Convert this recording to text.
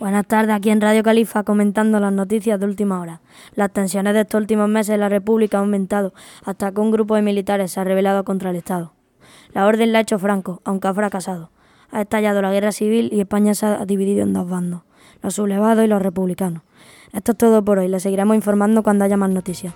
Buenas tardes, aquí en Radio Califa comentando las noticias de última hora. Las tensiones de estos últimos meses en la República han aumentado hasta que un grupo de militares se ha rebelado contra el Estado. La orden la ha hecho Franco, aunque ha fracasado. Ha estallado la guerra civil y España se ha dividido en dos bandos, los sublevados y los republicanos. Esto es todo por hoy, le seguiremos informando cuando haya más noticias.